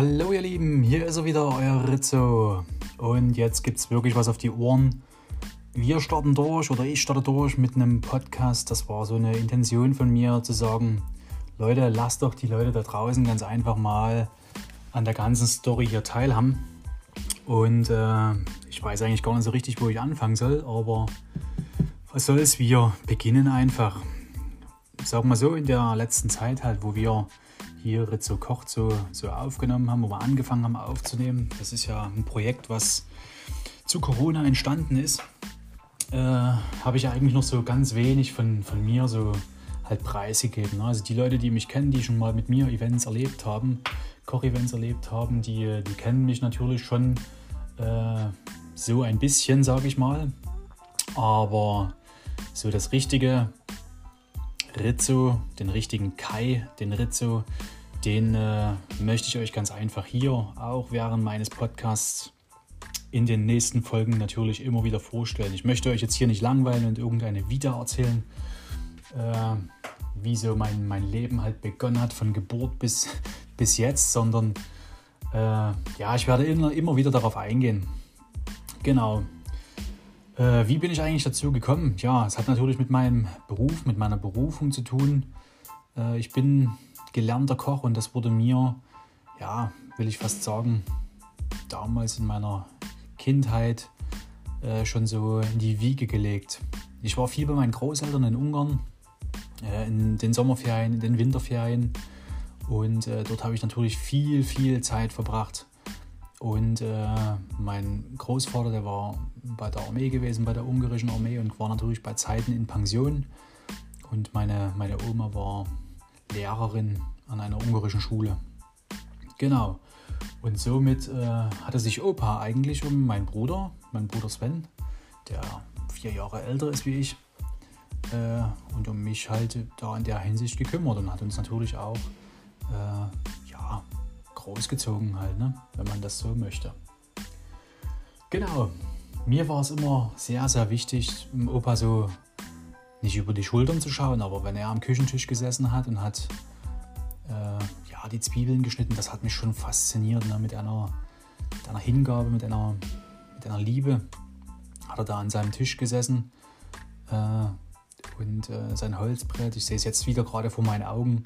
Hallo ihr Lieben, hier ist er wieder, euer Rizzo. Und jetzt gibt es wirklich was auf die Ohren. Wir starten durch oder ich starte durch mit einem Podcast. Das war so eine Intention von mir zu sagen, Leute, lasst doch die Leute da draußen ganz einfach mal an der ganzen Story hier teilhaben. Und äh, ich weiß eigentlich gar nicht so richtig, wo ich anfangen soll, aber was soll's, wir beginnen einfach. Sagen wir so, in der letzten Zeit halt, wo wir hier Rizzo kocht so, so aufgenommen haben, wo wir angefangen haben aufzunehmen. Das ist ja ein Projekt, was zu Corona entstanden ist. Äh, habe ich eigentlich noch so ganz wenig von, von mir so halt preisgegeben. Ne? Also die Leute, die mich kennen, die schon mal mit mir Events erlebt haben, Koch-Events erlebt haben, die, die kennen mich natürlich schon äh, so ein bisschen, sage ich mal. Aber so das richtige Rizzo, den richtigen Kai, den Rizzo, den äh, möchte ich euch ganz einfach hier auch während meines Podcasts in den nächsten Folgen natürlich immer wieder vorstellen. Ich möchte euch jetzt hier nicht langweilen und irgendeine Vita erzählen, äh, wie so mein, mein Leben halt begonnen hat, von Geburt bis, bis jetzt, sondern äh, ja, ich werde immer, immer wieder darauf eingehen. Genau, äh, wie bin ich eigentlich dazu gekommen? Ja, es hat natürlich mit meinem Beruf, mit meiner Berufung zu tun. Äh, ich bin gelernter Koch und das wurde mir, ja, will ich fast sagen, damals in meiner Kindheit äh, schon so in die Wiege gelegt. Ich war viel bei meinen Großeltern in Ungarn, äh, in den Sommerferien, in den Winterferien und äh, dort habe ich natürlich viel, viel Zeit verbracht. Und äh, mein Großvater, der war bei der Armee gewesen, bei der ungarischen Armee und war natürlich bei Zeiten in Pension. Und meine, meine Oma war Lehrerin an einer ungarischen Schule. Genau. Und somit äh, hatte sich Opa eigentlich um meinen Bruder, meinen Bruder Sven, der vier Jahre älter ist wie ich, äh, und um mich halt da in der Hinsicht gekümmert und hat uns natürlich auch äh, ja, großgezogen halt, ne? wenn man das so möchte. Genau, mir war es immer sehr, sehr wichtig, Opa so nicht über die Schultern zu schauen, aber wenn er am Küchentisch gesessen hat und hat äh, ja, die Zwiebeln geschnitten, das hat mich schon fasziniert. Ne? Mit, einer, mit einer Hingabe, mit einer, mit einer Liebe hat er da an seinem Tisch gesessen äh, und äh, sein Holzbrett, ich sehe es jetzt wieder gerade vor meinen Augen,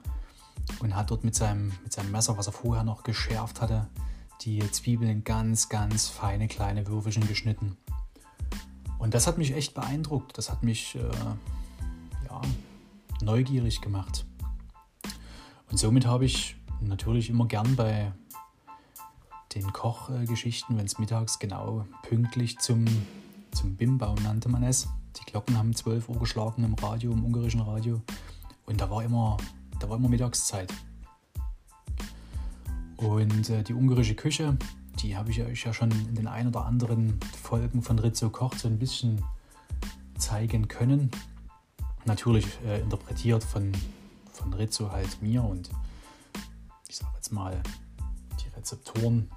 und hat dort mit seinem, mit seinem Messer, was er vorher noch geschärft hatte, die Zwiebeln in ganz, ganz feine kleine Würfelchen geschnitten. Und das hat mich echt beeindruckt. Das hat mich äh, neugierig gemacht. Und somit habe ich natürlich immer gern bei den Kochgeschichten, wenn es mittags genau pünktlich zum, zum Bimbaum nannte man es. Die Glocken haben 12 Uhr geschlagen im Radio, im ungarischen Radio. Und da war immer da war immer Mittagszeit. Und äh, die ungarische Küche, die habe ich euch ja schon in den ein oder anderen Folgen von Rizzo Kocht so ein bisschen zeigen können. Natürlich äh, interpretiert von, von Rizzo halt mir und ich sage jetzt mal, die Rezeptoren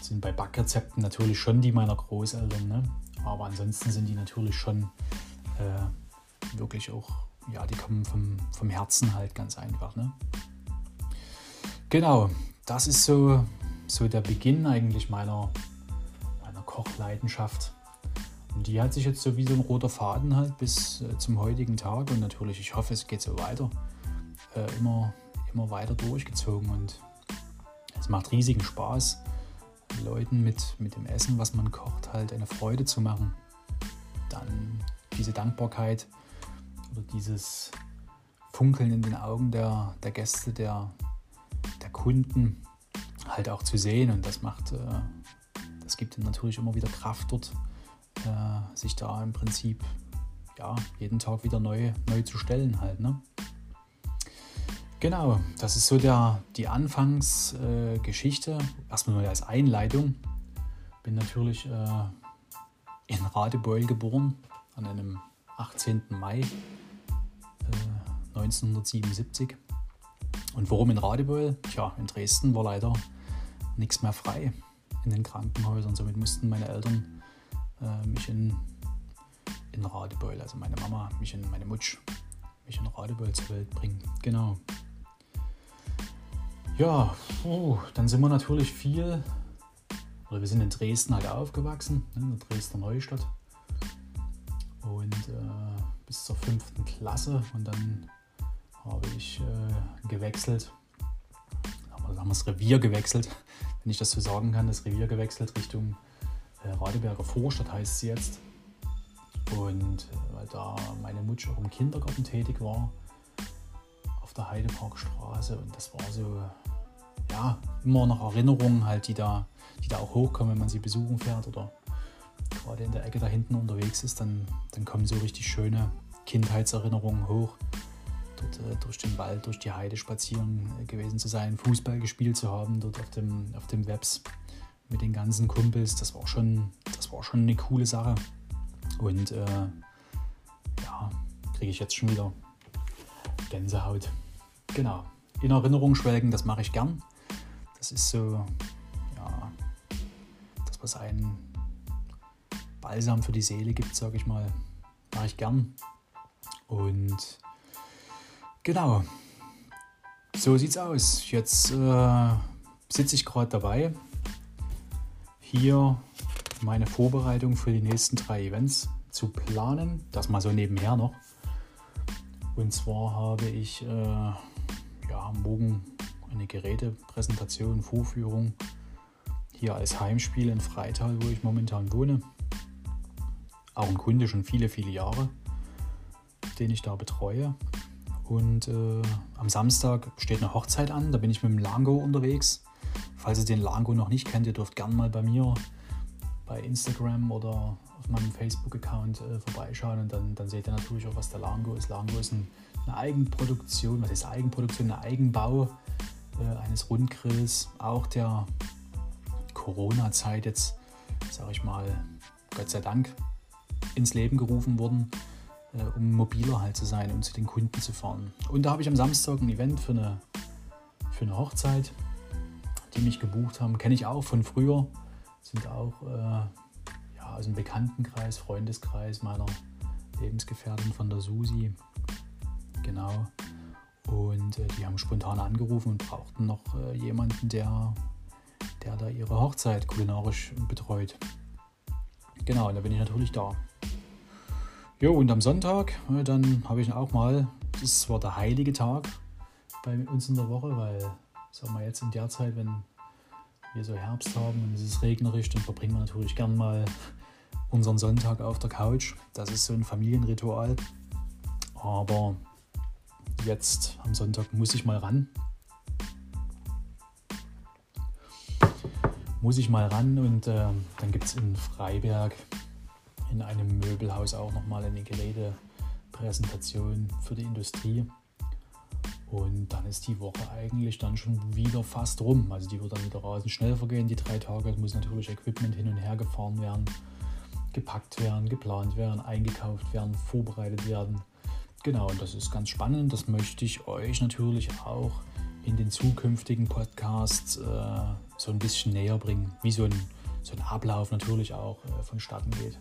sind bei Backrezepten natürlich schon die meiner Großeltern, ne? aber ansonsten sind die natürlich schon äh, wirklich auch ja, die kommen vom, vom Herzen halt ganz einfach. Ne? Genau, das ist so, so der Beginn eigentlich meiner, meiner Kochleidenschaft. Und die hat sich jetzt so wie so ein roter Faden halt bis äh, zum heutigen Tag und natürlich, ich hoffe, es geht so weiter, äh, immer, immer weiter durchgezogen und es macht riesigen Spaß, Leuten mit, mit dem Essen, was man kocht, halt eine Freude zu machen. Dann diese Dankbarkeit, oder dieses Funkeln in den Augen der, der Gäste, der, der Kunden halt auch zu sehen. Und das macht, äh, das gibt natürlich immer wieder Kraft dort, äh, sich da im Prinzip ja, jeden Tag wieder neu, neu zu stellen halt. Ne? Genau, das ist so der, die Anfangsgeschichte. Äh, Erstmal nur als Einleitung. Bin natürlich äh, in Radebeul geboren, an einem 18. Mai 1977. Und warum in Radebeul? Tja, in Dresden war leider nichts mehr frei in den Krankenhäusern. Somit mussten meine Eltern äh, mich in, in Radebeul, also meine Mama, mich in meine Mutsch, mich in Radebeul zur Welt bringen. Genau. Ja, oh, dann sind wir natürlich viel, oder wir sind in Dresden halt aufgewachsen, ne, in der Dresdner Neustadt. Und äh, bis zur fünften Klasse und dann habe ich äh, gewechselt, haben wir das Revier gewechselt, wenn ich das so sagen kann, das Revier gewechselt Richtung Radeberger Vorstadt heißt sie jetzt. Und äh, weil da meine Mutter auch im Kindergarten tätig war, auf der Heideparkstraße und das war so, ja, immer noch Erinnerungen halt, die da, die da auch hochkommen, wenn man sie besuchen fährt oder gerade in der Ecke da hinten unterwegs ist, dann, dann kommen so richtig schöne Kindheitserinnerungen hoch. Dort äh, durch den Wald, durch die Heide spazieren äh, gewesen zu sein, Fußball gespielt zu haben, dort auf dem, auf dem Webs mit den ganzen Kumpels. Das war schon, das war schon eine coole Sache. Und äh, ja, kriege ich jetzt schon wieder Gänsehaut. Genau. In Erinnerung schwelgen, das mache ich gern. Das ist so, ja, das, was einen Balsam für die Seele gibt, sage ich mal, mache ich gern. Und genau, so sieht's aus. Jetzt äh, sitze ich gerade dabei, hier meine Vorbereitung für die nächsten drei Events zu planen. Das mal so nebenher noch. Und zwar habe ich äh, ja, morgen eine Gerätepräsentation, Vorführung hier als Heimspiel in Freital, wo ich momentan wohne. Auch ein Kunde schon viele, viele Jahre, den ich da betreue. Und äh, am Samstag steht eine Hochzeit an, da bin ich mit dem Lango unterwegs. Falls ihr den Lango noch nicht kennt, ihr dürft gerne mal bei mir bei Instagram oder auf meinem Facebook-Account äh, vorbeischauen und dann, dann seht ihr natürlich auch, was der Lango ist. Lango ist ein, eine Eigenproduktion, was ist Eigenproduktion? Ein Eigenbau äh, eines Rundgrills, auch der Corona-Zeit jetzt, sage ich mal, Gott sei Dank ins Leben gerufen worden, äh, um mobiler halt zu sein, um zu den Kunden zu fahren. Und da habe ich am Samstag ein Event für eine, für eine Hochzeit die mich gebucht haben, kenne ich auch von früher. Sind auch äh, ja, aus dem Bekanntenkreis, Freundeskreis meiner Lebensgefährtin von der Susi. Genau. Und äh, die haben spontan angerufen und brauchten noch äh, jemanden, der, der da ihre Hochzeit kulinarisch betreut. Genau, und da bin ich natürlich da. Jo, und am Sonntag, äh, dann habe ich auch mal, das war der heilige Tag bei uns in der Woche, weil sagen wir jetzt in der Zeit, wenn wir so Herbst haben und es ist regnerisch, dann verbringen wir natürlich gern mal unseren Sonntag auf der Couch. Das ist so ein Familienritual. Aber jetzt am Sonntag muss ich mal ran. Muss ich mal ran und äh, dann gibt es in Freiberg in einem Möbelhaus auch nochmal eine Gerätepräsentation für die Industrie. Und dann ist die Woche eigentlich dann schon wieder fast rum. Also die wird dann wieder rasend schnell vergehen, die drei Tage. Es muss natürlich Equipment hin und her gefahren werden, gepackt werden, geplant werden, eingekauft werden, vorbereitet werden. Genau, und das ist ganz spannend. Das möchte ich euch natürlich auch in den zukünftigen Podcasts äh, so ein bisschen näher bringen, wie so ein, so ein Ablauf natürlich auch äh, vonstatten geht.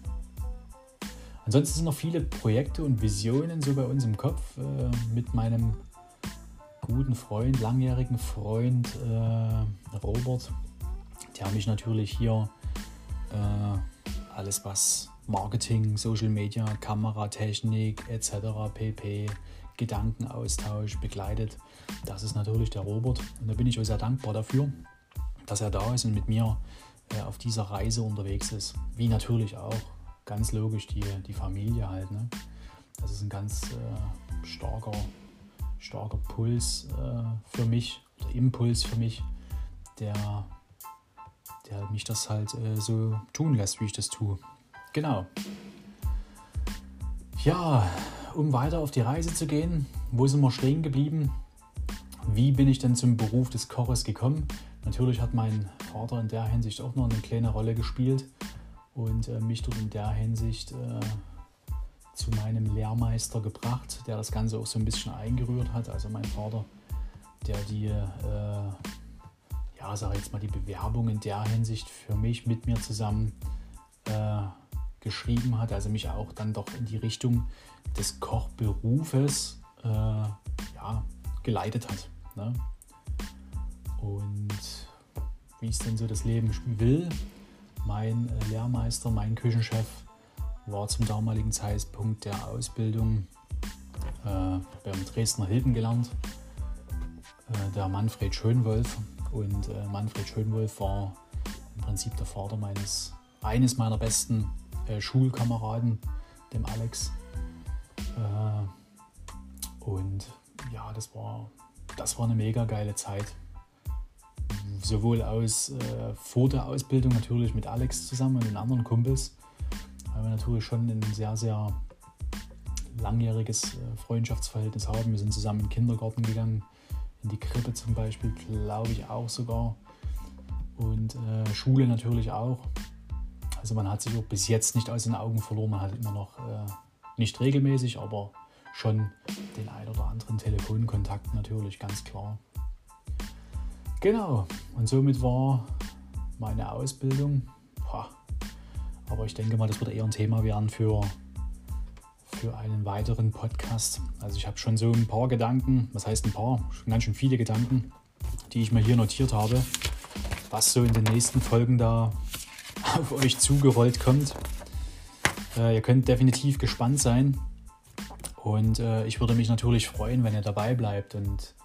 Ansonsten sind noch viele Projekte und Visionen so bei uns im Kopf äh, mit meinem guten Freund, langjährigen Freund äh, Robert, der mich natürlich hier äh, alles was Marketing, Social Media, Kameratechnik etc. pp. Gedankenaustausch begleitet. Das ist natürlich der Robert und da bin ich auch sehr dankbar dafür, dass er da ist und mit mir äh, auf dieser Reise unterwegs ist. Wie natürlich auch ganz logisch die, die Familie halt. Ne? Das ist ein ganz äh, starker starker Puls äh, für mich Impuls für mich, der, der mich das halt äh, so tun lässt, wie ich das tue. Genau. Ja, um weiter auf die Reise zu gehen, wo sind wir stehen geblieben? Wie bin ich denn zum Beruf des Koches gekommen? Natürlich hat mein Vater in der Hinsicht auch noch eine kleine Rolle gespielt und äh, mich dort in der Hinsicht äh, zu meinem Lehrmeister gebracht, der das Ganze auch so ein bisschen eingerührt hat. Also mein Vater, der die, äh, ja, sage jetzt mal, die Bewerbung in der Hinsicht für mich mit mir zusammen äh, geschrieben hat, also mich auch dann doch in die Richtung des Kochberufes äh, ja, geleitet hat. Ne? und wie es denn so das Leben will. Mein äh, Lehrmeister, mein Küchenchef war zum damaligen Zeitpunkt der Ausbildung äh, beim Dresdner Hilden gelernt, äh, der Manfred Schönwolf. Und äh, Manfred Schönwolf war im Prinzip der Vater meines, eines meiner besten äh, Schulkameraden, dem Alex. Äh, und ja, das war, das war eine mega geile Zeit. Sowohl aus äh, vor der Ausbildung natürlich mit Alex zusammen und den anderen Kumpels, weil wir natürlich schon ein sehr, sehr langjähriges äh, Freundschaftsverhältnis haben. Wir sind zusammen in den Kindergarten gegangen, in die Krippe zum Beispiel, glaube ich auch sogar. Und äh, Schule natürlich auch. Also man hat sich auch bis jetzt nicht aus den Augen verloren. Man hat immer noch äh, nicht regelmäßig, aber schon den ein oder anderen Telefonkontakt natürlich, ganz klar. Genau, und somit war meine Ausbildung. Aber ich denke mal, das wird eher ein Thema werden für, für einen weiteren Podcast. Also ich habe schon so ein paar Gedanken, was heißt ein paar, schon ganz schön viele Gedanken, die ich mir hier notiert habe, was so in den nächsten Folgen da auf euch zugerollt kommt. Äh, ihr könnt definitiv gespannt sein. Und äh, ich würde mich natürlich freuen, wenn ihr dabei bleibt und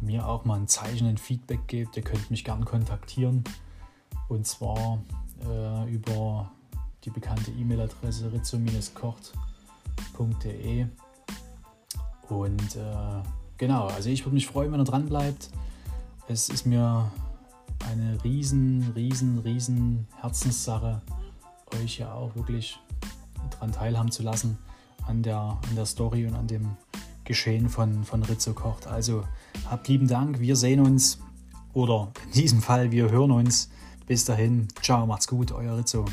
mir auch mal ein Zeichen, ein Feedback gebt. Ihr könnt mich gerne kontaktieren. Und zwar äh, über die bekannte E-Mail-Adresse rizzo-kocht.de. Und äh, genau, also ich würde mich freuen, wenn ihr dran bleibt. Es ist mir eine riesen, riesen, riesen Herzenssache, euch ja auch wirklich daran teilhaben zu lassen an der, an der Story und an dem Geschehen von, von Rizzo Kocht. Also habt lieben Dank, wir sehen uns oder in diesem Fall, wir hören uns. Bis dahin, ciao, macht's gut, euer Rizzo.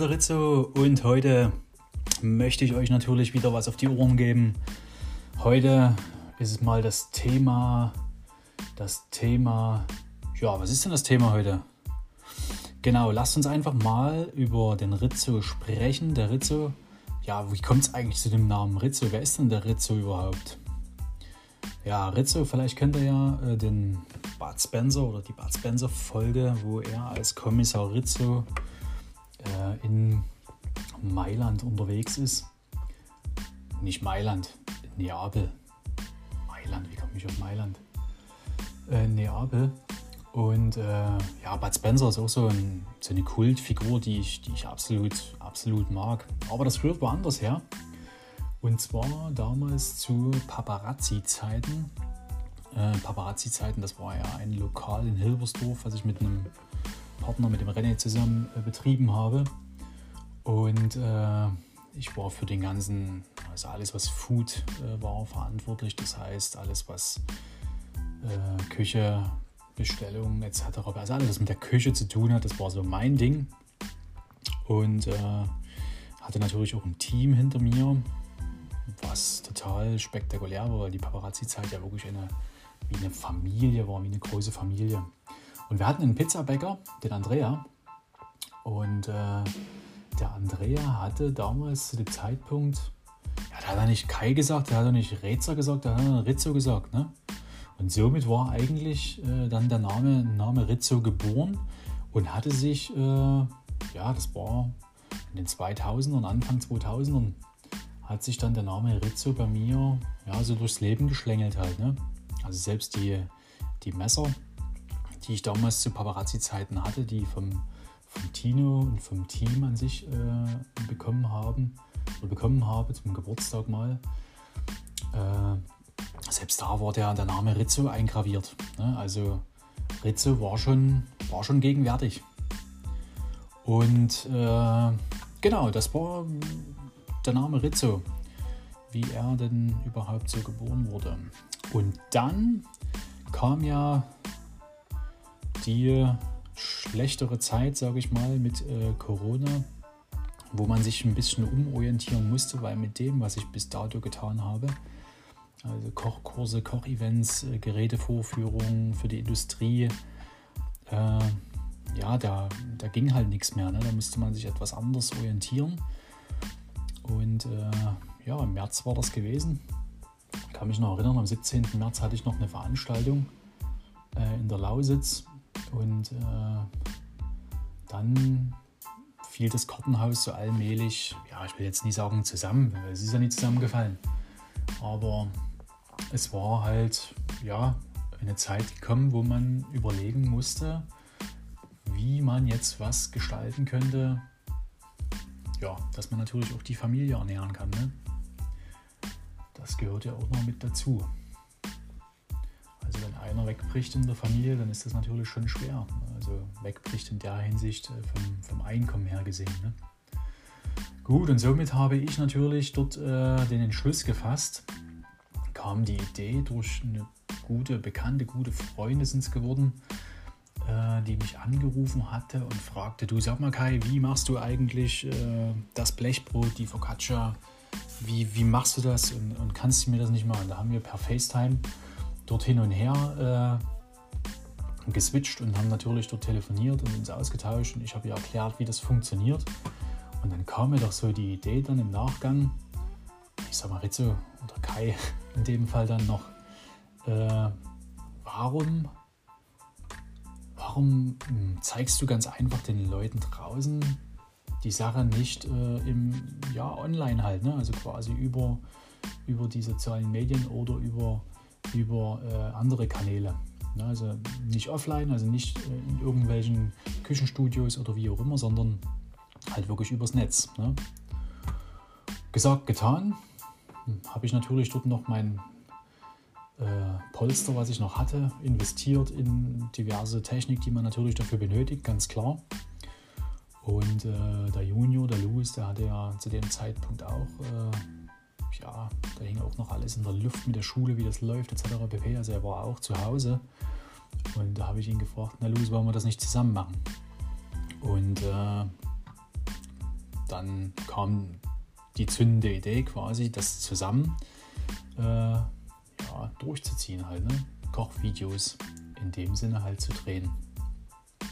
Der Rizzo und heute möchte ich euch natürlich wieder was auf die Ohren geben. Heute ist es mal das Thema, das Thema, ja, was ist denn das Thema heute? Genau, lasst uns einfach mal über den Rizzo sprechen. Der Rizzo, ja, wie kommt es eigentlich zu dem Namen Rizzo? Wer ist denn der Rizzo überhaupt? Ja, Rizzo, vielleicht kennt ihr ja äh, den Bud Spencer oder die Bud Spencer Folge, wo er als Kommissar Rizzo äh, in Mailand unterwegs ist. Nicht Mailand, Neapel. Mailand, wie komme ich auf Mailand? Äh, Neapel. Und äh, ja, Bud Spencer ist auch so, ein, so, eine Kultfigur, die ich, die ich absolut, absolut mag. Aber das rührt woanders her. Und zwar damals zu Paparazzi-Zeiten. Äh, Paparazzi-Zeiten, das war ja ein Lokal in Hilbersdorf, was ich mit einem Partner, mit dem René zusammen äh, betrieben habe. Und äh, ich war für den ganzen, also alles was Food äh, war, verantwortlich. Das heißt, alles was äh, Küche, Bestellungen etc. Also alles, was mit der Küche zu tun hat, das war so mein Ding. Und äh, hatte natürlich auch ein Team hinter mir, was total spektakulär war, weil die Paparazzi-Zeit ja wirklich eine, wie eine Familie war, wie eine große Familie. Und wir hatten einen Pizzabäcker, den Andrea. Und äh, der Andrea hatte damals zu dem Zeitpunkt, ja, der hat er nicht Kai gesagt, der hat er nicht Reza gesagt, der hat er Rizzo gesagt. Ne? Und somit war eigentlich äh, dann der Name, Name Rizzo geboren und hatte sich, äh, ja, das war in den 2000ern, Anfang 2000ern, hat sich dann der Name Rizzo bei mir ja, so durchs Leben geschlängelt halt. Ne? Also selbst die, die Messer, die ich damals zu Paparazzi-Zeiten hatte, die vom, vom Tino und vom Team an sich äh, bekommen haben oder bekommen habe zum Geburtstag mal. Äh, selbst da war der, der Name Rizzo eingraviert. Ne? Also Rizzo war schon, war schon gegenwärtig. Und äh, genau, das war der Name Rizzo, wie er denn überhaupt so geboren wurde. Und dann kam ja die schlechtere Zeit, sage ich mal, mit äh, Corona. wo man sich ein bisschen umorientieren musste, weil mit dem, was ich bis dato getan habe, also Kochkurse, Kochevents, äh, Gerätevorführungen für die Industrie, äh, ja, da, da ging halt nichts mehr. Ne? Da musste man sich etwas anders orientieren. Und äh, ja, im März war das gewesen. Ich kann mich noch erinnern, am 17. März hatte ich noch eine Veranstaltung äh, in der Lausitz. Und äh, dann fiel das Kartenhaus so allmählich, ja, ich will jetzt nie sagen zusammen, es ist ja nicht zusammengefallen. Aber es war halt, ja, eine Zeit gekommen, wo man überlegen musste, wie man jetzt was gestalten könnte, ja, dass man natürlich auch die Familie ernähren kann. Ne? Das gehört ja auch noch mit dazu. Wenn einer wegbricht in der Familie, dann ist das natürlich schon schwer. Also wegbricht in der Hinsicht äh, vom, vom Einkommen her gesehen. Ne? Gut, und somit habe ich natürlich dort äh, den Entschluss gefasst, kam die Idee durch eine gute Bekannte, gute Freunde sind es geworden, äh, die mich angerufen hatte und fragte, du sag mal Kai, wie machst du eigentlich äh, das Blechbrot, die Focaccia, wie, wie machst du das und, und, kannst du mir das nicht machen? Da haben wir per FaceTime dort hin und her äh, geswitcht und haben natürlich dort telefoniert und uns ausgetauscht und ich habe ihr erklärt, wie das funktioniert. Und dann kam mir doch so die Idee dann im Nachgang, ich sag mal Rizzo oder Kai in dem Fall dann noch, äh, warum warum hm, zeigst du ganz einfach den Leuten draußen die Sache nicht äh, im ja, online halt, ne? also quasi über, über die sozialen Medien oder über, über äh, andere Kanäle. Ne? Also nicht offline, also nicht äh, in irgendwelchen Küchenstudios oder wie auch immer, sondern halt wirklich übers Netz. Ne? Gesagt, getan. Hm, Habe ich natürlich dort noch mein äh, Polster, was ich noch hatte, investiert in diverse Technik, die man natürlich dafür benötigt, ganz klar. Und äh, der Junior, der Louis, der hatte ja zu dem Zeitpunkt auch, äh, ja, da hing auch noch alles in der Luft mit der Schule, wie das läuft, etc. pp. Also er war auch zu Hause. Und da habe ich ihn gefragt, na Louis, wollen wir das nicht zusammen machen? Und äh, dann kam die zündende Idee quasi, das zusammen äh, ja, durchzuziehen halt, ne? Kochvideos in dem Sinne halt zu drehen.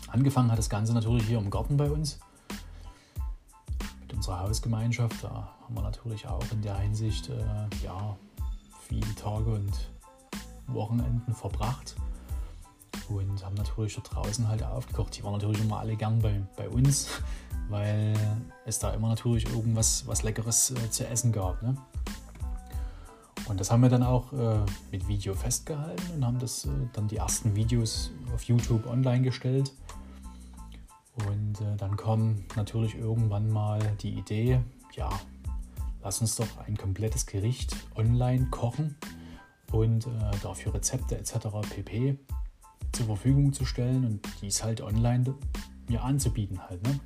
Angefangen hat das Ganze natürlich hier im Garten bei uns mit unserer Hausgemeinschaft. Da haben wir natürlich auch in der Hinsicht äh, ja, viele Tage und Wochenenden verbracht und haben natürlich da draußen halt aufgekocht. Die waren natürlich immer alle gern bei, bei uns, weil es da immer natürlich irgendwas was Leckeres äh, zu essen gab. Ne? Und das haben wir dann auch äh, mit Video festgehalten und haben das äh, dann die ersten Videos auf YouTube online gestellt. Und äh, dann kam natürlich irgendwann mal die Idee, ja, lass uns doch ein komplettes Gericht online kochen und äh, dafür Rezepte etc. pp. zur Verfügung zu stellen und dies halt online mir anzubieten halt. Ne?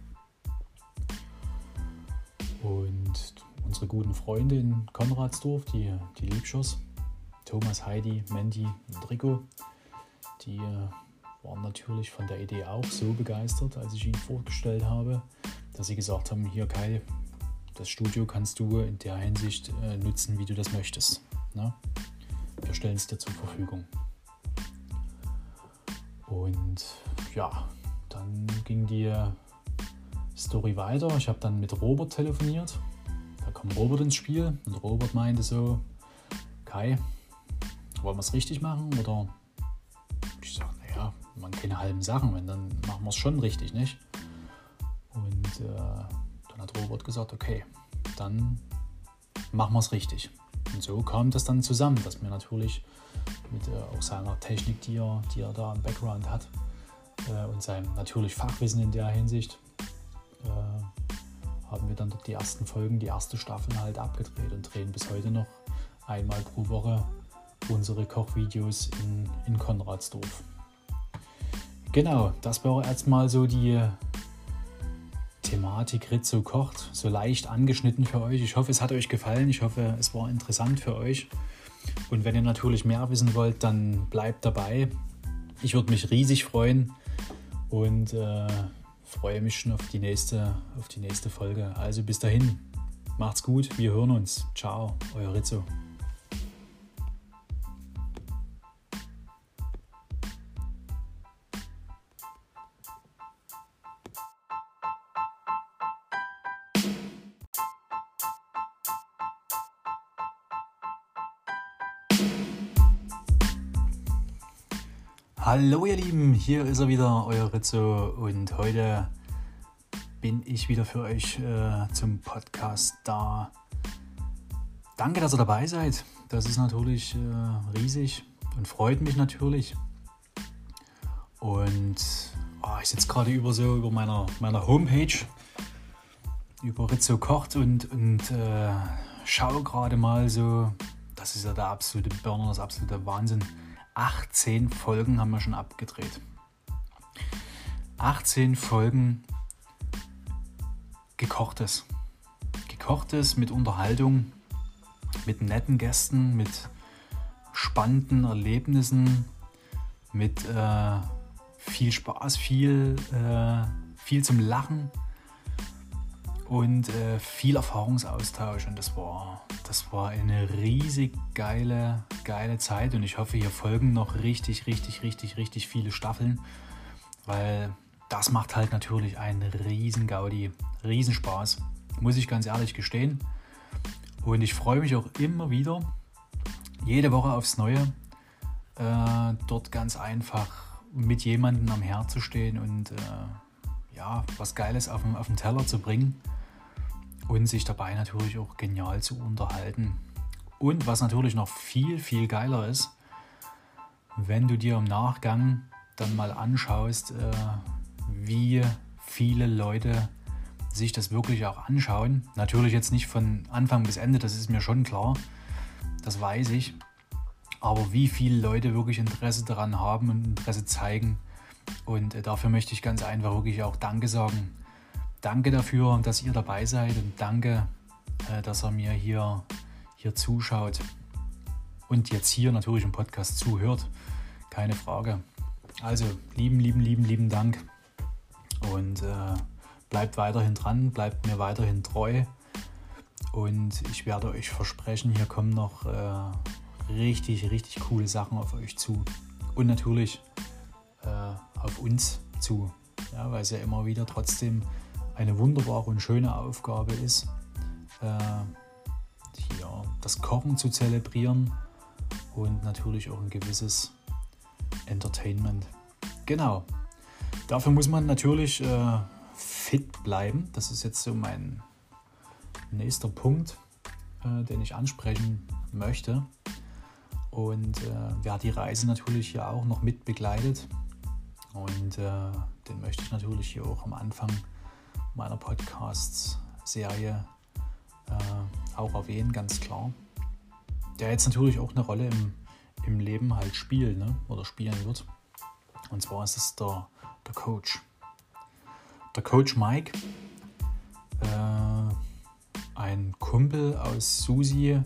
Und unsere guten Freunde in Konradsdorf, die, die Liebschers, Thomas, Heidi, Mandy und Rico, die äh, waren natürlich von der Idee auch so begeistert, als ich ihnen vorgestellt habe, dass sie gesagt haben, hier Kai, das Studio kannst du in der Hinsicht äh, nutzen, wie du das möchtest. Ne? Wir stellen es dir zur Verfügung. Und ja, dann ging die Story weiter. Ich habe dann mit Robert telefoniert kam Robert ins Spiel und Robert meinte so, Kai, wollen wir es richtig machen oder ich sage, man keine halben Sachen, wenn dann machen wir es schon richtig, nicht? Und äh, dann hat Robert gesagt, okay, dann machen wir es richtig. Und so kam das dann zusammen, dass mir natürlich mit äh, auch seiner Technik, die er, die er da im Background hat äh, und seinem natürlich Fachwissen in der Hinsicht, äh, haben wir dann dort die ersten Folgen, die erste Staffel halt abgedreht und drehen bis heute noch einmal pro Woche unsere Kochvideos in, in Konradsdorf. Genau, das war erstmal so die Thematik Rizzo kocht, so leicht angeschnitten für euch. Ich hoffe, es hat euch gefallen. Ich hoffe, es war interessant für euch. Und wenn ihr natürlich mehr wissen wollt, dann bleibt dabei. Ich würde mich riesig freuen und äh, freue mich schon auf die nächste, auf die nächste Folge. Also bis dahin, macht's gut, wir hören uns. Ciao, euer Rizzo. Hallo ihr Lieben, hier ist er wieder, euer Rizzo und heute bin ich wieder für euch äh, zum Podcast da. Danke, dass ihr dabei seid. Das ist natürlich äh, riesig und freut mich natürlich. Und oh, ich sitze gerade über so über meiner, meiner Homepage über Rizzo kocht und, und äh, schaue gerade mal so, das ist ja der absolute Burner, das absolute Wahnsinn 18 Folgen haben wir schon abgedreht. 18 Folgen gekochtes. Gekochtes mit Unterhaltung, mit netten Gästen, mit spannenden Erlebnissen, mit äh, viel Spaß, viel, äh, viel zum Lachen und äh, viel Erfahrungsaustausch. Und das war, das war eine riesig geile, geile Zeit. Und ich hoffe, hier folgen noch richtig, richtig, richtig, richtig viele Staffeln, weil das macht halt natürlich einen riesen Gaudi, riesen Spaß, muss ich ganz ehrlich gestehen. Und ich freue mich auch immer wieder, jede Woche aufs Neue, äh, dort ganz einfach mit jemandem am Herd zu stehen und äh, ja, was Geiles auf den, auf den Teller zu bringen und sich dabei natürlich auch genial zu unterhalten. Und was natürlich noch viel, viel geiler ist, wenn du dir im Nachgang dann mal anschaust, äh, wie viele Leute sich das wirklich auch anschauen. Natürlich jetzt nicht von Anfang bis Ende, das ist mir schon klar, das weiß ich. Aber wie viele Leute wirklich Interesse daran haben und Interesse zeigen. Und äh, dafür möchte ich ganz einfach wirklich auch Danke sagen danke dafür, dass ihr dabei seid und danke, äh, dass ihr mir hier, hier zuschaut und jetzt hier natürlich im Podcast zuhört. Keine Frage. Also lieben, lieben, lieben, lieben Dank und äh, bleibt weiterhin dran, bleibt mir weiterhin treu und ich werde euch versprechen, hier kommen noch äh, richtig, richtig coole Sachen auf euch zu und natürlich äh, auf uns zu, ja, weil es ja immer wieder trotzdem eine wunderbare und schöne Aufgabe ist, äh, hier das Kochen zu zelebrieren und natürlich auch ein gewisses Entertainment. Genau. Dafür muss man natürlich äh, fit bleiben. Das ist jetzt so mein nächster Punkt, äh, den ich ansprechen möchte. Und äh, wer die Reise natürlich hier auch noch mit begleitet. Und äh, den möchte ich natürlich hier auch am Anfang meiner Podcast-Serie äh, auch erwähnen, ganz klar. Der jetzt natürlich auch eine Rolle im, im Leben halt spielt ne? oder spielen wird. Und zwar ist es der, der Coach. Der Coach Mike, äh, ein Kumpel aus Susi,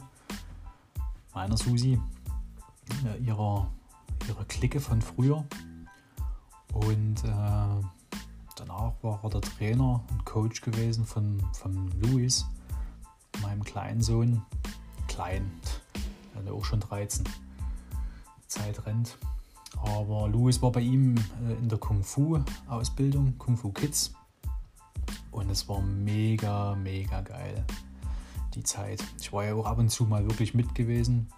meiner Susi, äh, ihrer, ihrer Clique von früher. Und äh, Danach war er der Trainer und Coach gewesen von, von Luis, meinem kleinen Sohn. Klein, hatte auch schon 13. Zeit rennt. Aber Luis war bei ihm äh, in der Kung Fu Ausbildung, Kung Fu Kids. Und es war mega, mega geil, die Zeit. Ich war ja auch ab und zu mal wirklich mit gewesen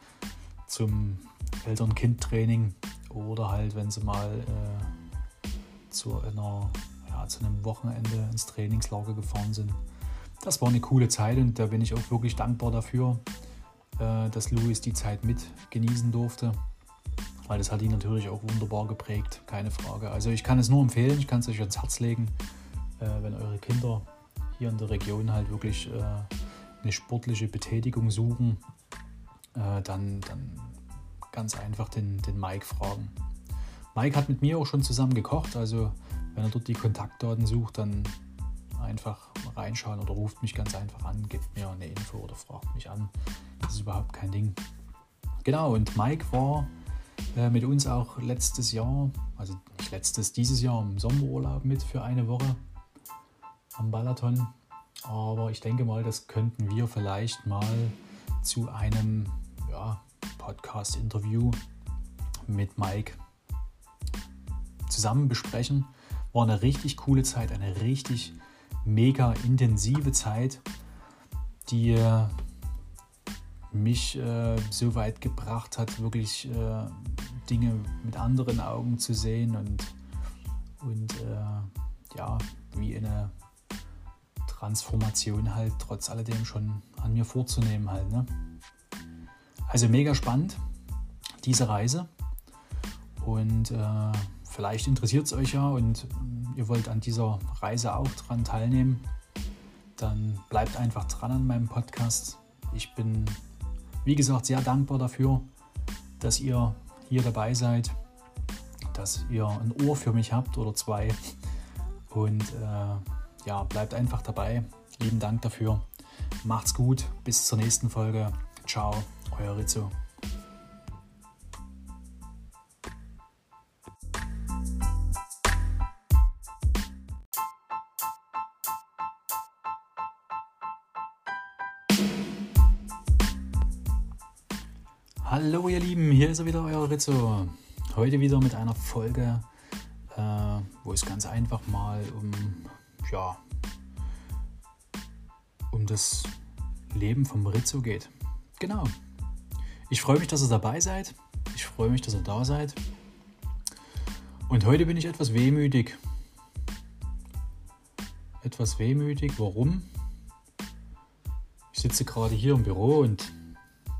zum Eltern-Kind-Training oder halt, wenn sie mal äh, zu einer zu einem Wochenende ins Trainingslager gefahren sind. Das war eine coole Zeit und da bin ich auch wirklich dankbar dafür, äh, dass Louis die Zeit mit genießen durfte, weil das hat ihn natürlich auch wunderbar geprägt, keine Frage. Also ich kann es nur empfehlen, ich kann es euch ans Herz legen, äh, wenn eure Kinder hier in der Region halt wirklich äh, eine sportliche Betätigung suchen, dann, dann ganz einfach den, den Mike fragen. Mike hat mit mir auch schon zusammen gekocht, also wenn ihr dort die Kontaktdaten sucht, dann einfach reinschauen oder ruft mich ganz einfach an, gebt mir eine Info oder fragt mich an. Das ist überhaupt kein Ding. Genau, und Mike war äh, mit uns auch letztes Jahr, also nicht letztes, dieses Jahr im Sommerurlaub mit für eine Woche. am Balaton. Aber ich denke mal, das könnten wir vielleicht mal zu einem ja, Podcast-Interview mit Mike zusammen besprechen. War eine richtig coole Zeit, eine richtig mega intensive Zeit, die äh, mich äh, so weit gebracht hat, wirklich äh, Dinge mit anderen Augen zu sehen und, und äh, ja, wie eine Transformation halt trotz alledem schon an mir vorzunehmen halt. Ne? Also mega spannend, diese Reise. Und äh, vielleicht interessiert es euch ja und ihr wollt an dieser Reise auch dran teilnehmen. Dann bleibt einfach dran an meinem Podcast. Ich bin, wie gesagt, sehr dankbar dafür, dass ihr hier dabei seid, dass ihr ein Ohr für mich habt oder zwei. Und äh, ja, bleibt einfach dabei. Lieben Dank dafür. Macht's gut. Bis zur nächsten Folge. Ciao, euer Rizzo. Ist er wieder, euer Rizzo. Heute wieder mit einer Folge, äh, wo es ganz einfach mal um, ja, um das Leben vom Rizzo geht. Genau. Ich freue mich, dass ihr dabei seid. Ich freue mich, dass ihr da seid. Und heute bin ich etwas wehmütig. Etwas wehmütig. Warum? Ich sitze gerade hier im Büro und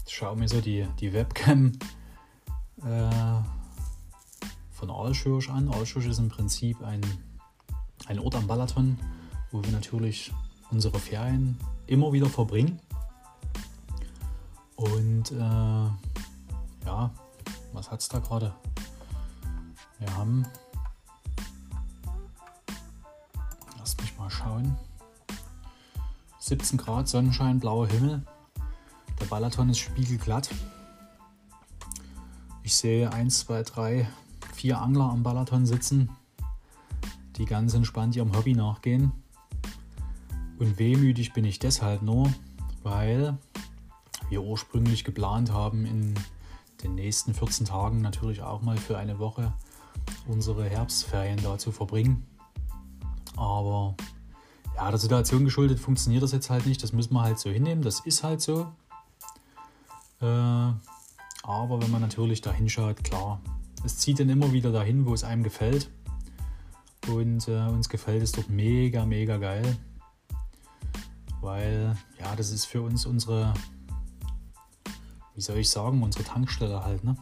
schaue mir so die, die Webcam von Alschursch an. Alschursch ist im Prinzip ein, ein Ort am Balaton, wo wir natürlich unsere Ferien immer wieder verbringen. Und äh, ja, was hat es da gerade? Wir haben, lasst mich mal schauen, 17 Grad Sonnenschein, blauer Himmel. Der Balaton ist spiegelglatt. Ich sehe 1, 2, 3, 4 Angler am Balaton sitzen, die ganz entspannt ihrem Hobby nachgehen. Und wehmütig bin ich deshalb nur, weil wir ursprünglich geplant haben, in den nächsten 14 Tagen natürlich auch mal für eine Woche unsere Herbstferien da zu verbringen. Aber ja, der Situation geschuldet funktioniert das jetzt halt nicht. Das müssen wir halt so hinnehmen. Das ist halt so. Äh, aber wenn man natürlich da hinschaut, klar, es zieht dann immer wieder dahin, wo es einem gefällt. Und äh, uns gefällt es dort mega, mega geil. Weil, ja, das ist für uns unsere, wie soll ich sagen, unsere Tankstelle halt. Ne?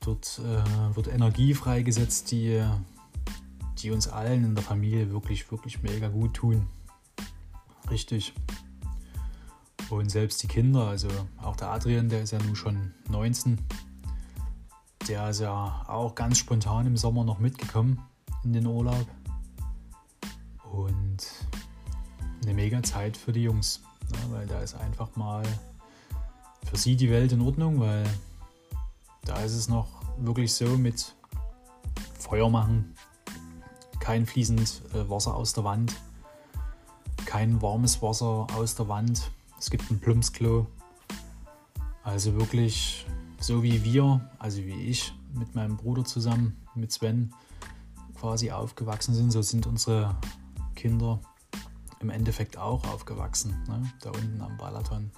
Dort äh, wird Energie freigesetzt, die, die uns allen in der Familie wirklich, wirklich mega gut tun. Richtig. Und selbst die Kinder, also auch der Adrian, der ist ja nun schon 19, der ist ja auch ganz spontan im Sommer noch mitgekommen in den Urlaub. Und eine mega Zeit für die Jungs, ne, weil da ist einfach mal für sie die Welt in Ordnung, weil da ist es noch wirklich so mit Feuer machen, kein fließend äh, Wasser aus der Wand, kein warmes Wasser aus der Wand, es gibt ein Plumpsklo. Also wirklich so wie wir, also wie ich mit meinem Bruder zusammen, mit Sven, quasi aufgewachsen sind, so sind unsere Kinder im Endeffekt auch aufgewachsen, ne? da unten am Balaton.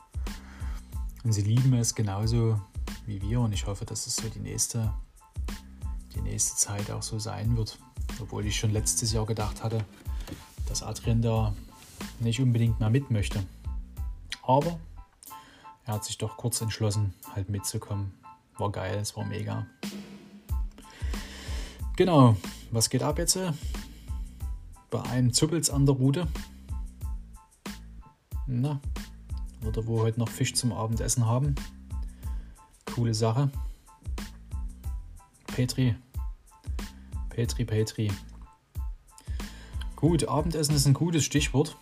Und sie lieben es genauso wie wir und ich hoffe, dass es so die nächste, die nächste Zeit auch so sein wird. Obwohl ich schon letztes Jahr gedacht hatte, dass Adrian da nicht unbedingt mehr mit möchte. Aber er hat sich doch kurz entschlossen, halt mitzukommen. War geil, es war mega. Genau, was geht ab jetzt? Bei einem Zuppels an der Route. Na, oder wo heute noch Fisch zum Abendessen haben. Coole Sache. Petri. Petri, Petri. Gut, Abendessen ist ein gutes Stichwort.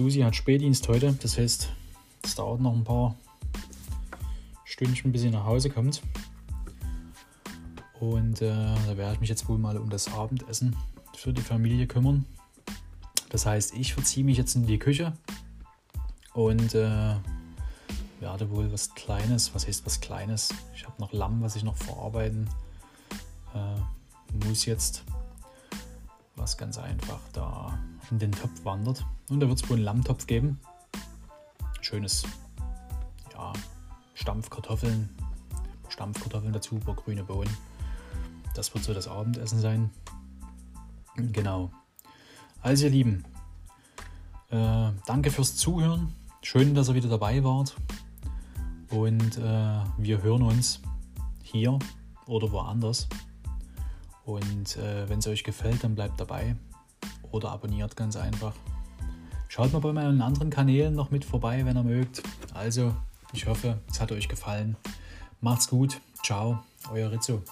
Susi hat Spätdienst heute, das heißt, es dauert noch ein paar Stündchen, bis sie nach Hause kommt. Und äh, da werde ich mich jetzt wohl mal um das Abendessen für die Familie kümmern. Das heißt, ich verziehe mich jetzt in die Küche und äh, werde wohl was Kleines, was heißt was Kleines? Ich habe noch Lamm, was ich noch verarbeiten äh, muss jetzt, was ganz einfach da in den Topf wandert. Und da wird es wohl einen Lammtopf geben. Schönes, ja, Stampfkartoffeln, Stampfkartoffeln dazu, ein paar grüne Bohnen. Das wird so das Abendessen sein. Genau. Also ihr Lieben, äh, danke fürs Zuhören. Schön, dass ihr wieder dabei wart. Und äh, wir hören uns hier oder woanders. Und äh, wenn es euch gefällt, dann bleibt dabei oder abonniert ganz einfach. Schaut mal bei meinen anderen Kanälen noch mit vorbei, wenn ihr mögt. Also, ich hoffe, es hat euch gefallen. Macht's gut. Ciao, euer Rizzo.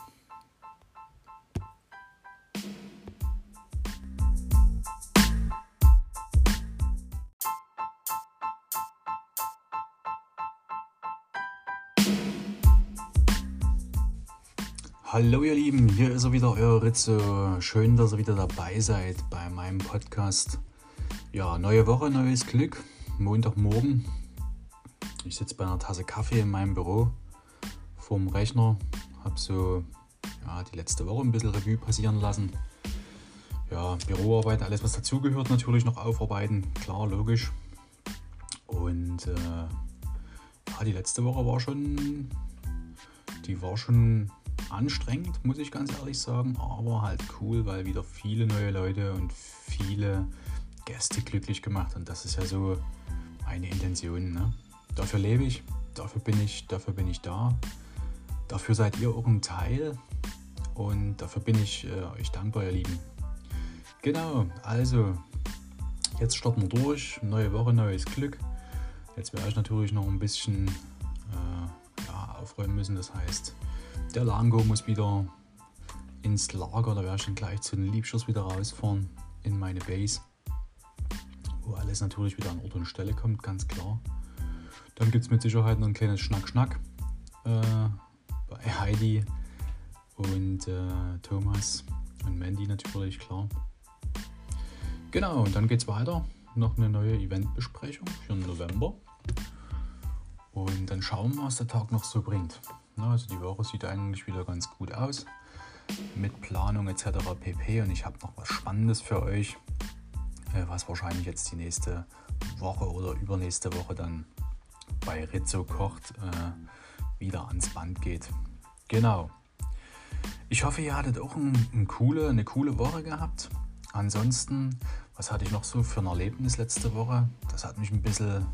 Hallo ihr Lieben, hier ist er wieder, euer Ritze. Schön, dass ihr wieder dabei seid bei meinem Podcast. Ja, neue Woche, neues Glück. Montagmorgen. Ich sitze bei einer Tasse Kaffee in meinem Büro vorm Rechner. Habe so ja, die letzte Woche ein bisschen Revue passieren lassen. Ja, Büroarbeit, alles was dazugehört, natürlich noch aufarbeiten. Klar, logisch. Und äh, ja, die letzte Woche war schon, die war schon anstrengend, muss ich ganz ehrlich sagen, aber halt cool, weil wieder viele neue Leute und viele Gäste glücklich gemacht und das ist ja so meine Intention. Ne? Dafür lebe ich, dafür bin ich, dafür bin ich da. Dafür seid ihr auch ein Teil und dafür bin ich äh, euch dankbar, ihr Lieben. Genau, also jetzt starten wir durch. Neue Woche, neues Glück. Jetzt werde ich natürlich noch ein bisschen äh, ja, aufräumen müssen. Das heißt, der Lango muss wieder ins Lager, da werde ich dann gleich zu den Liebschers wieder rausfahren in meine Base, wo alles natürlich wieder an Ort und Stelle kommt, ganz klar. Dann gibt es mit Sicherheit noch ein kleines Schnack-Schnack äh, bei Heidi und äh, Thomas und Mandy natürlich, klar. Genau, und dann geht es weiter. Noch eine neue Eventbesprechung für November. Und dann schauen wir, was der Tag noch so bringt. Also die Woche sieht eigentlich wieder ganz gut aus mit Planung etc. pp. Und ich habe noch was Spannendes für euch, was wahrscheinlich jetzt die nächste Woche oder übernächste Woche dann bei Rizzo kocht äh, wieder ans Band geht. Genau. Ich hoffe, ihr hattet auch ein, ein coole, eine coole Woche gehabt. Ansonsten, was hatte ich noch so für ein Erlebnis letzte Woche? Das hat mich ein bisschen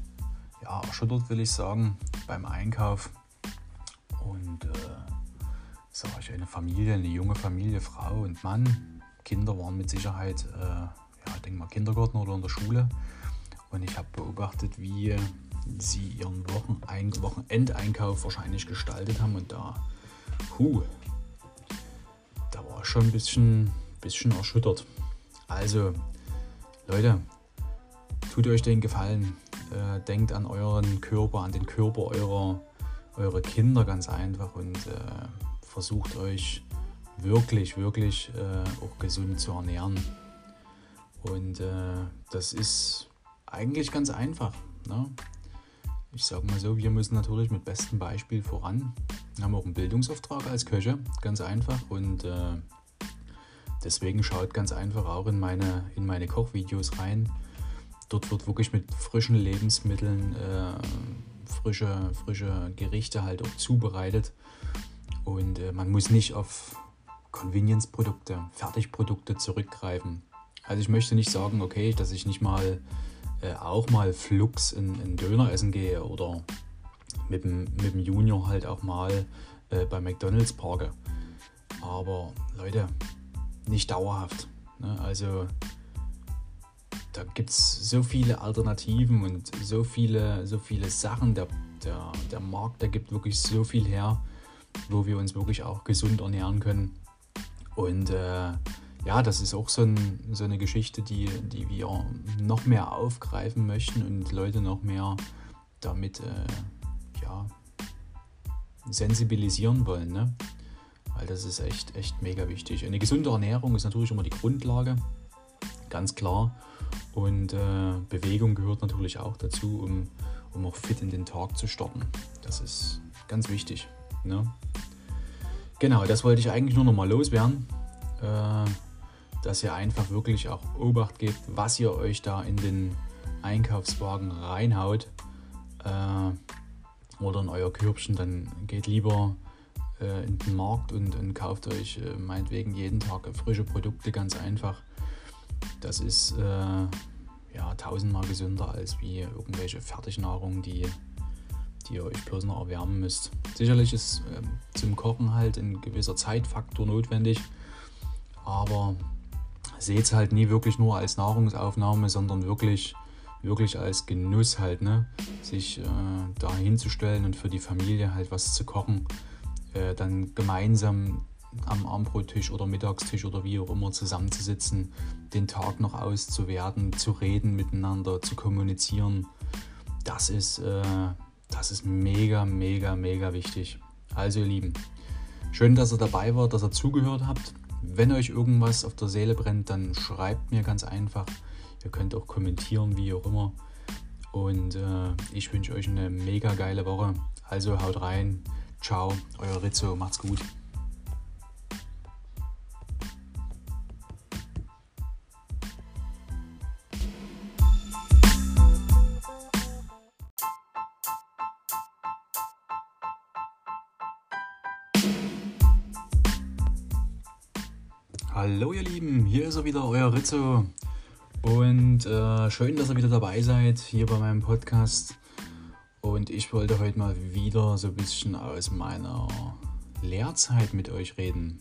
ja, erschüttert, will ich sagen, beim Einkauf. Und äh, sag ich, eine Familie, eine junge Familie, Frau und Mann. Kinder waren mit Sicherheit, äh, ja, denke mal, Kindergarten oder in der Schule. Und ich habe beobachtet, wie sie ihren Wochenein Wochenendeinkauf wahrscheinlich gestaltet haben. Und da, hu, da war ich schon ein bisschen, bisschen erschüttert. Also, Leute, tut euch den Gefallen. Äh, denkt an euren Körper, an den Körper eurer eure Kinder ganz einfach und äh, versucht euch wirklich, wirklich äh, auch gesund zu ernähren. Und äh, das ist eigentlich ganz einfach. Ne? Ich sage mal so, wir müssen natürlich mit bestem Beispiel voran. Wir haben auch einen Bildungsauftrag als Köche, ganz einfach. Und äh, deswegen schaut ganz einfach auch in meine, in meine Kochvideos rein. Dort wird wirklich mit frischen Lebensmitteln äh, frische, frische Gerichte halt auch zubereitet. Und äh, man muss nicht auf Convenience-Produkte, Fertigprodukte zurückgreifen. Also ich möchte nicht sagen, okay, dass ich nicht mal äh, auch mal Flux in, in Döner essen gehe oder mit dem, mit dem Junior halt auch mal äh, bei McDonalds parke. Aber Leute, nicht dauerhaft. Ne? Also da gibt es so viele Alternativen und so viele, so viele Sachen. Der, der, der Markt, der gibt wirklich so viel her, wo wir uns wirklich auch gesund ernähren können. Und äh, ja, das ist auch so, ein, so, eine Geschichte, die, die wir noch mehr aufgreifen möchten und Leute noch mehr damit äh, ja, sensibilisieren wollen. Ne? weil das ist echt, echt mega wichtig. Eine gesunde Ernährung ist natürlich immer die Grundlage, ganz klar. Und äh, Bewegung gehört natürlich auch dazu, um, um auch fit in den Tag zu starten. Das ist ganz wichtig. Ne? Genau, das wollte ich eigentlich nur noch mal loswerden. Äh, dass ihr einfach wirklich auch Obacht gebt, was ihr euch da in den Einkaufswagen reinhaut äh, oder in euer Körbchen, dann geht lieber äh, in den Markt und, und kauft euch äh, meinetwegen jeden Tag frische Produkte ganz einfach. Das ist äh, ja tausendmal gesünder als wie irgendwelche Fertignahrung, die, die ihr euch bloß noch erwärmen müsst. Sicherlich ist ähm, zum Kochen halt ein gewisser Zeitfaktor notwendig, aber seht es halt nie wirklich nur als Nahrungsaufnahme, sondern wirklich, wirklich als Genuss halt, ne? sich äh, da hinzustellen und für die Familie halt was zu kochen, äh, dann gemeinsam am Abendbrottisch oder Mittagstisch oder wie auch immer zusammenzusitzen, den Tag noch auszuwerten, zu reden miteinander, zu kommunizieren. Das ist, äh, das ist mega, mega, mega wichtig. Also ihr Lieben, schön, dass ihr dabei wart, dass ihr zugehört habt. Wenn euch irgendwas auf der Seele brennt, dann schreibt mir ganz einfach. Ihr könnt auch kommentieren, wie auch immer. Und äh, ich wünsche euch eine mega geile Woche. Also haut rein. Ciao, euer Rizzo. Macht's gut. Er wieder, euer Rizzo. Und äh, schön, dass ihr wieder dabei seid hier bei meinem Podcast. Und ich wollte heute mal wieder so ein bisschen aus meiner Lehrzeit mit euch reden.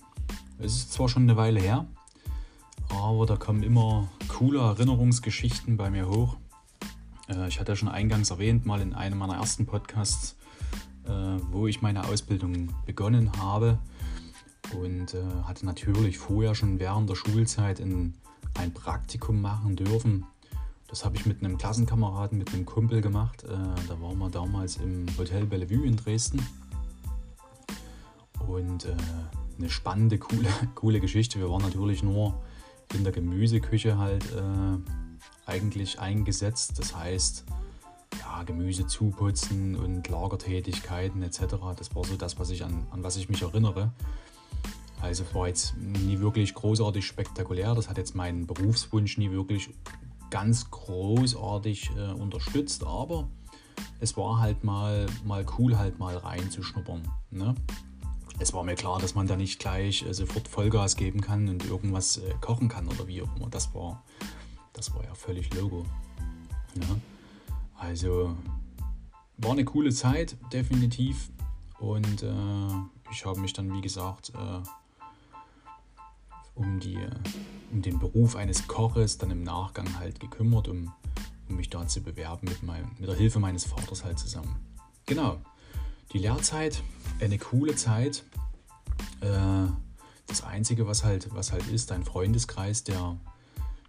Es ist zwar schon eine Weile her, aber da kommen immer coole Erinnerungsgeschichten bei mir hoch. Äh, ich hatte ja schon eingangs erwähnt, mal in einem meiner ersten Podcasts, äh, wo ich meine Ausbildung begonnen habe und äh, hatte natürlich vorher schon während der Schulzeit in, ein Praktikum machen dürfen. Das habe ich mit einem Klassenkameraden, mit einem Kumpel gemacht. Äh, da waren wir damals im Hotel Bellevue in Dresden. Und äh, eine spannende, coole, coole Geschichte. Wir waren natürlich nur in der Gemüseküche halt äh, eigentlich eingesetzt. Das heißt, ja, Gemüse zuputzen und Lagertätigkeiten etc. Das war so das, was ich an, an was ich mich erinnere. Also war jetzt nie wirklich großartig spektakulär. Das hat jetzt meinen Berufswunsch nie wirklich ganz großartig äh, unterstützt, aber es war halt mal, mal cool, halt mal reinzuschnuppern. Ne? Es war mir klar, dass man da nicht gleich äh, sofort Vollgas geben kann und irgendwas äh, kochen kann oder wie auch immer. Das war, das war ja völlig Logo. Ne? Also war eine coole Zeit, definitiv. Und äh, ich habe mich dann, wie gesagt, äh, um, die, um den Beruf eines Koches dann im Nachgang halt gekümmert, um, um mich da zu bewerben mit, mein, mit der Hilfe meines Vaters halt zusammen. Genau, die Lehrzeit, eine coole Zeit. Äh, das Einzige, was halt, was halt ist, dein Freundeskreis, der,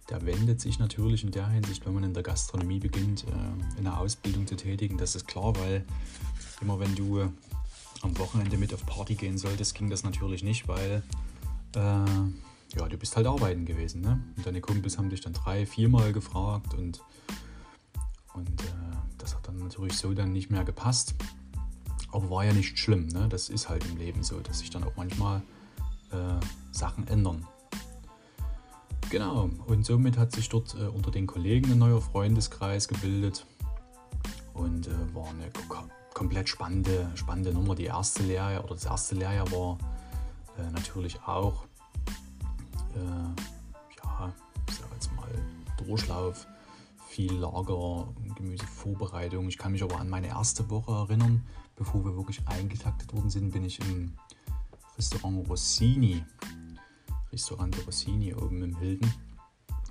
der wendet sich natürlich in der Hinsicht, wenn man in der Gastronomie beginnt, äh, in der Ausbildung zu tätigen. Das ist klar, weil immer wenn du am Wochenende mit auf Party gehen solltest, ging das natürlich nicht, weil äh, ja, du bist halt arbeiten gewesen. Ne? Und deine Kumpels haben dich dann drei, viermal gefragt und, und äh, das hat dann natürlich so dann nicht mehr gepasst. Aber war ja nicht schlimm. Ne? Das ist halt im Leben so, dass sich dann auch manchmal äh, Sachen ändern. Genau, und somit hat sich dort äh, unter den Kollegen ein neuer Freundeskreis gebildet und äh, war eine komplett spannende, spannende Nummer. Die erste Lehrjahr oder das erste Lehrjahr war äh, natürlich auch äh, ja, ich sag jetzt mal Durchlauf, viel Lager, Gemüsevorbereitung. Ich kann mich aber an meine erste Woche erinnern, bevor wir wirklich eingetaktet worden sind, bin ich im Restaurant Rossini, Restaurant Rossini oben im Hilden,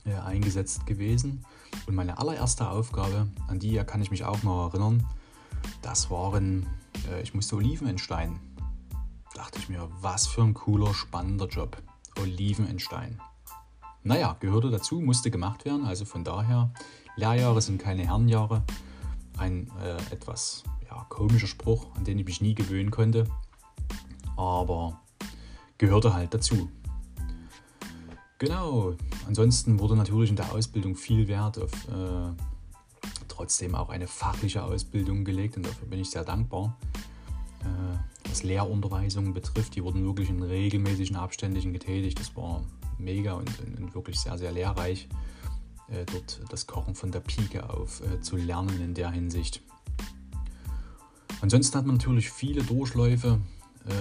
äh, eingesetzt gewesen. Und meine allererste Aufgabe, an die kann ich mich auch noch erinnern, das waren, äh, ich musste Oliven entsteinen. Dachte ich mir, was für ein cooler, spannender Job. Oliven in Stein. Naja, gehörte dazu, musste gemacht werden, also von daher, Lehrjahre sind keine Herrenjahre. Ein äh, etwas ja, komischer Spruch, an den ich mich nie gewöhnen konnte. Aber gehörte halt dazu. Genau, ansonsten wurde natürlich in der Ausbildung viel Wert auf äh, trotzdem auch eine fachliche Ausbildung gelegt und dafür bin ich sehr dankbar. Äh, was Lehrunterweisungen betrifft, die wurden wirklich in regelmäßigen Abständen getätigt. Das war mega und, und wirklich sehr, sehr lehrreich, äh, dort das Kochen von der Pike auf äh, zu lernen in der Hinsicht. Ansonsten hat man natürlich viele Durchläufe.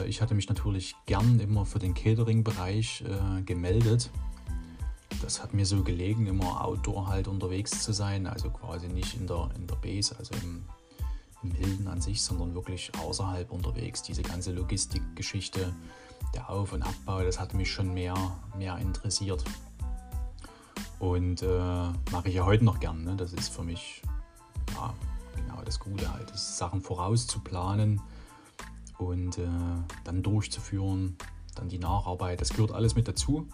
Ich hatte mich natürlich gern immer für den Catering-Bereich gemeldet. Das hat mir so gelegen, immer outdoor halt unterwegs zu sein, also quasi nicht in der, in der Base, also im, im Hilden an sich, sondern wirklich außerhalb unterwegs. Diese ganze Logistikgeschichte, der Auf- und Abbau, das hat mich schon mehr, mehr interessiert. Und äh, mache ich ja heute noch gern. Ne? Das ist für mich ja, genau das Gute halt, das Sachen vorauszuplanen und äh, dann durchzuführen, dann die Nacharbeit. Das gehört alles mit dazu.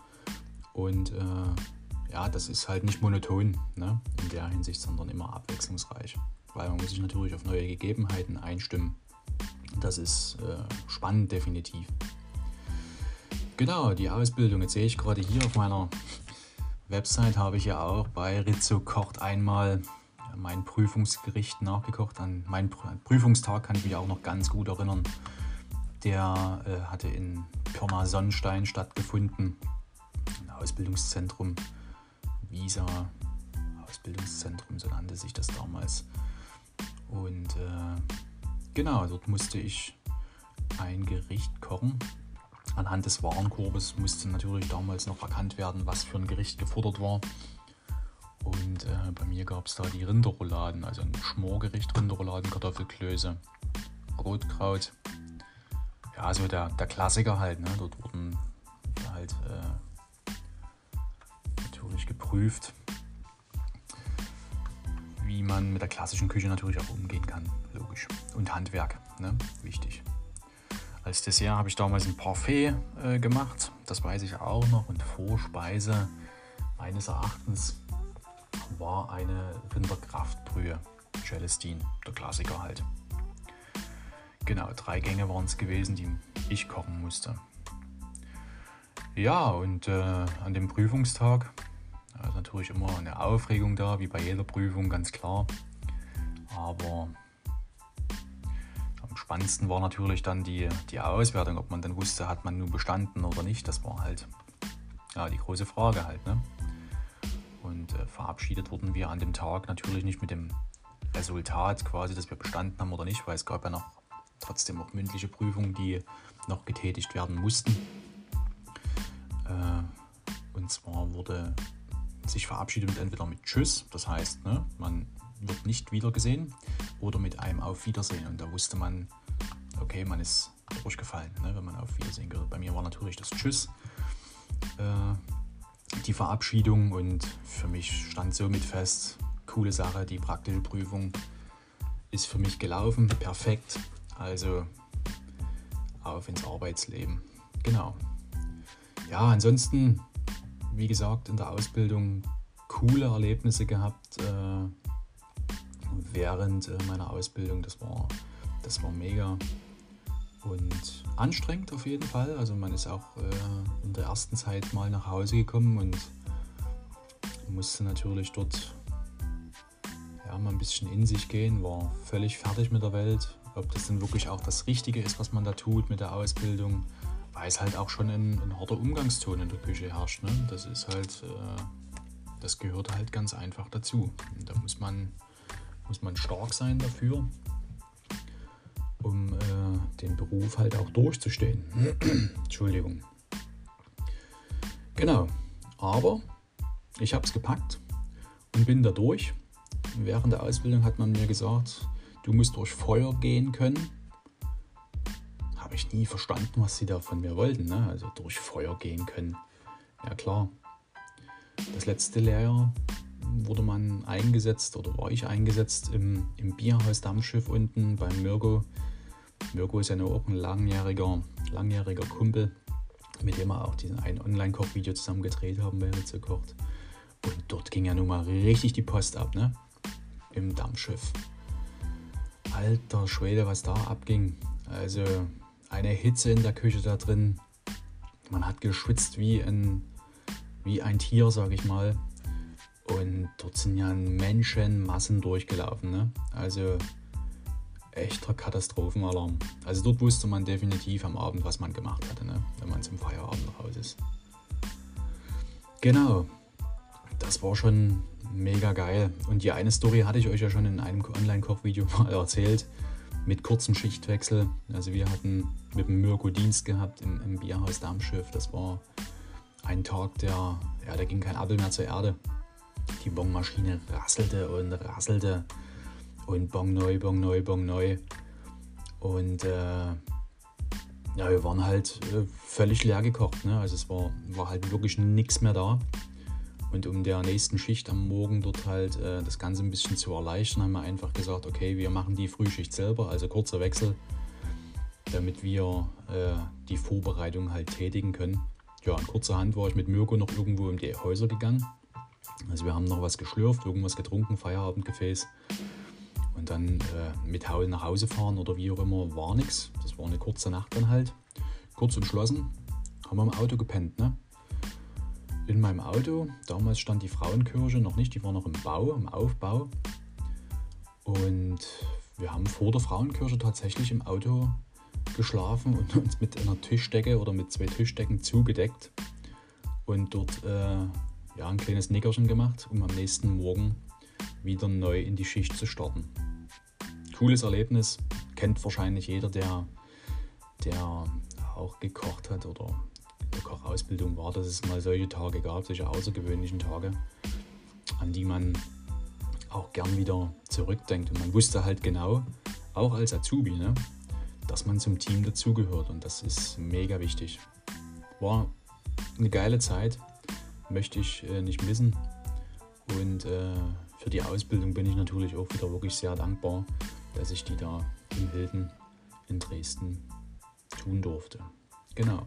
Und äh, ja, das ist halt nicht monoton ne? in der Hinsicht, sondern immer abwechslungsreich. Weil man muss sich natürlich auf neue Gegebenheiten einstimmen. Das ist äh, spannend definitiv. Genau, die Ausbildung. Jetzt sehe ich gerade hier auf meiner Website habe ich ja auch bei Rizzo kocht einmal mein Prüfungsgericht nachgekocht. An meinen Prüfungstag kann ich mich auch noch ganz gut erinnern. Der äh, hatte in Pirna Sonnenstein stattgefunden. Ausbildungszentrum, Visa Ausbildungszentrum, so nannte sich das damals. Und äh, genau, dort musste ich ein Gericht kochen Anhand des Warenkorbes musste natürlich damals noch erkannt werden, was für ein Gericht gefordert war. Und äh, bei mir gab es da die Rinderrouladen, also ein Schmorgericht, Rinderrouladen, Kartoffelklöße, Rotkraut. Ja, so der, der Klassiker halt. Ne? Dort wurden halt äh, natürlich geprüft, wie man mit der klassischen Küche natürlich auch umgehen kann, logisch. Und Handwerk, ne? wichtig. Als Dessert habe ich damals ein Parfait äh, gemacht, das weiß ich auch noch. Und Vorspeise meines Erachtens war eine Rinderkraftbrühe, Celestine, der Klassiker halt. Genau, drei Gänge waren es gewesen, die ich kochen musste. Ja, und äh, an dem Prüfungstag ist natürlich immer eine Aufregung da, wie bei jeder Prüfung, ganz klar. Aber spannendsten war natürlich dann die, die Auswertung, ob man dann wusste, hat man nun bestanden oder nicht. Das war halt ja, die große Frage halt. Ne? Und äh, verabschiedet wurden wir an dem Tag natürlich nicht mit dem Resultat quasi, dass wir bestanden haben oder nicht, weil es gab ja noch trotzdem auch mündliche Prüfungen, die noch getätigt werden mussten. Äh, und zwar wurde sich verabschiedet mit entweder mit Tschüss, das heißt, ne, man wird nicht wiedergesehen, oder mit einem Auf Wiedersehen. Und da wusste man, okay, man ist durchgefallen, ne, wenn man auf Wiedersehen gehört. Bei mir war natürlich das Tschüss, äh, die Verabschiedung und für mich stand somit fest, coole Sache, die praktische Prüfung ist für mich gelaufen, perfekt. Also auf ins Arbeitsleben. Genau. Ja, ansonsten, wie gesagt, in der Ausbildung coole Erlebnisse gehabt äh, während äh, meiner Ausbildung. Das war, das war mega und anstrengend auf jeden Fall. Also man ist auch äh, in der ersten Zeit mal nach Hause gekommen und musste natürlich dort ja, mal ein bisschen in sich gehen, war völlig fertig mit der Welt. Ob das denn wirklich auch das Richtige ist, was man da tut mit der Ausbildung, weil es halt auch schon ein, ein harter Umgangston in der Küche herrscht. Ne? Das ist halt, äh, das gehört halt ganz einfach dazu. Und da muss man, muss man stark sein dafür um äh, den Beruf halt auch durchzustehen. Entschuldigung. Genau, aber ich habe es gepackt und bin da durch. Während der Ausbildung hat man mir gesagt, du musst durch Feuer gehen können. Ich nie verstanden, was sie da von mir wollten. Ne? Also durch Feuer gehen können. Ja klar. Das letzte Lehrjahr wurde man eingesetzt oder war ich eingesetzt im, im Bierhaus Dammschiff unten beim Mirko Mirko ist ja nur auch ein langjähriger, langjähriger Kumpel, mit dem wir auch diesen ein Online-Koch-Video zusammen gedreht haben bei Ritze kocht. Und dort ging ja nun mal richtig die Post ab, ne? Im Dampfschiff. Alter Schwede, was da abging. Also eine Hitze in der Küche da drin. man hat geschwitzt wie ein, wie ein Tier, sage ich mal. Und dort sind ja Menschenmassen durchgelaufen. Ne? Also echter Katastrophenalarm. Also dort wusste man definitiv am Abend, was man gemacht hatte, ne? wenn man zum Feierabend raus ist. Genau, das war schon mega geil. Und die eine Story hatte ich euch ja schon in einem Online-Kochvideo mal erzählt, mit kurzem Schichtwechsel. Also wir hatten mit dem Mirko Dienst gehabt im, im Bierhaus Darmschiff. Das war ein Tag, der, ja, da ging kein Appel mehr zur Erde. Die Bongmaschine rasselte und rasselte und Bong neu, Bong neu, Bong neu. Und äh, ja, wir waren halt äh, völlig leer gekocht. Ne? Also es war, war halt wirklich nichts mehr da. Und um der nächsten Schicht am Morgen dort halt äh, das Ganze ein bisschen zu erleichtern, haben wir einfach gesagt, okay, wir machen die Frühschicht selber, also kurzer Wechsel, damit wir äh, die Vorbereitung halt tätigen können. Ja, in kurzer Hand war ich mit Mirko noch irgendwo um die Häuser gegangen. Also wir haben noch was geschlürft, irgendwas getrunken, Feierabendgefäß. Und dann äh, mit Haul nach Hause fahren oder wie auch immer war nichts. Das war eine kurze Nacht dann halt. Kurz umschlossen, haben wir im Auto gepennt. Ne? In meinem Auto, damals stand die Frauenkirche noch nicht, die war noch im Bau, im Aufbau. Und wir haben vor der Frauenkirche tatsächlich im Auto geschlafen und uns mit einer Tischdecke oder mit zwei Tischdecken zugedeckt und dort äh, ja, ein kleines Nickerchen gemacht, um am nächsten Morgen wieder neu in die Schicht zu starten. Cooles Erlebnis, kennt wahrscheinlich jeder, der, der auch gekocht hat oder Kochausbildung war, dass es mal solche Tage gab, solche außergewöhnlichen Tage, an die man auch gern wieder zurückdenkt. Und man wusste halt genau, auch als Azubi, ne, dass man zum Team dazugehört und das ist mega wichtig. War eine geile Zeit, möchte ich äh, nicht missen und äh, für die Ausbildung bin ich natürlich auch wieder wirklich sehr dankbar, dass ich die da in Hilden in Dresden tun durfte. Genau.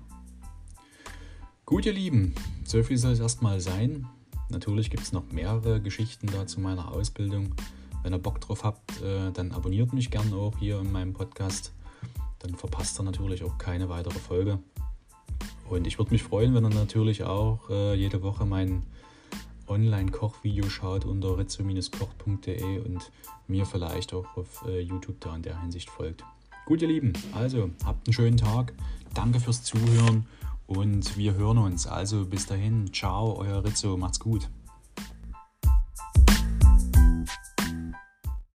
Gut, ihr Lieben, so viel soll es erstmal sein. Natürlich gibt es noch mehrere Geschichten da zu meiner Ausbildung. Wenn ihr Bock drauf habt, äh, dann abonniert mich gerne auch hier in meinem Podcast. Dann verpasst ihr natürlich auch keine weitere Folge. Und ich würde mich freuen, wenn ihr natürlich auch äh, jede Woche meinen Online-Kochvideo schaut unter rizzo-koch.de und mir vielleicht auch auf äh, YouTube da in der Hinsicht folgt. Gut, ihr Lieben, also habt einen schönen Tag. Danke fürs Zuhören und wir hören uns. Also bis dahin, ciao, euer Rizzo, macht's gut.